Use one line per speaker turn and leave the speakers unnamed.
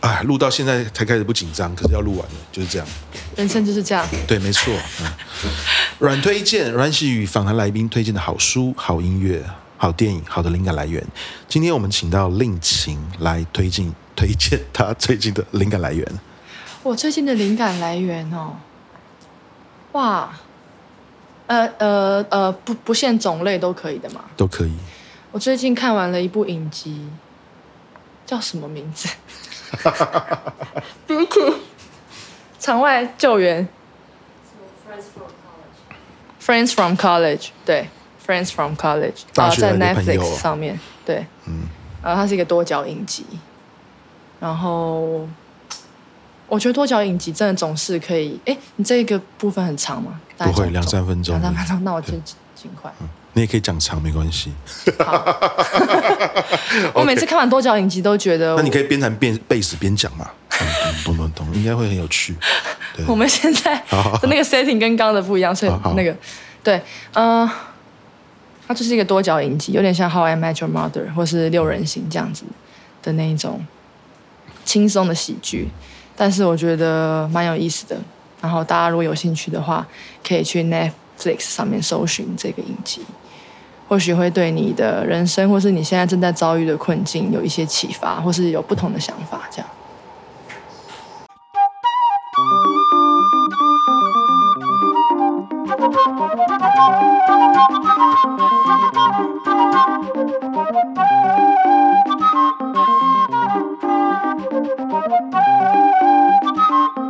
哎，录到现在才开始不紧张，可是要录完了，就是这样。
人生就是这样。
对，没错。嗯，阮推荐，阮喜宇访谈来宾推荐的好书、好音乐、好电影、好的灵感来源。今天我们请到令晴来推荐推荐他最近的灵感来源。
我最近的灵感来源哦，哇，呃呃呃，不不限种类都可以的嘛？
都可以。
我最近看完了一部影集，叫什么名字？Vicky 场外救援。Friends from College，对，Friends from College，
啊，
在 Netflix 上面，对，嗯，然后它是一个多角影集，然后我觉得多角影集真的总是可以，哎，你这个部分很长吗？
不会，两三分钟，
两三分钟，那我就尽快。
你也可以讲长，没关系。
我每次看完多角影集都觉得，
那你可以边弹边贝斯边讲嘛，咚咚咚，应该会很有趣。
我们现在的那个 setting 跟刚刚的不一样，所以那个对，嗯，它就是一个多角影集，有点像《How I Met Your Mother》或是《六人行》这样子的那一种轻松的喜剧，但是我觉得蛮有意思的。然后大家如果有兴趣的话，可以去 Netflix 上面搜寻这个影集。或许会对你的人生，或是你现在正在遭遇的困境有一些启发，或是有不同的想法，这样。Thank you.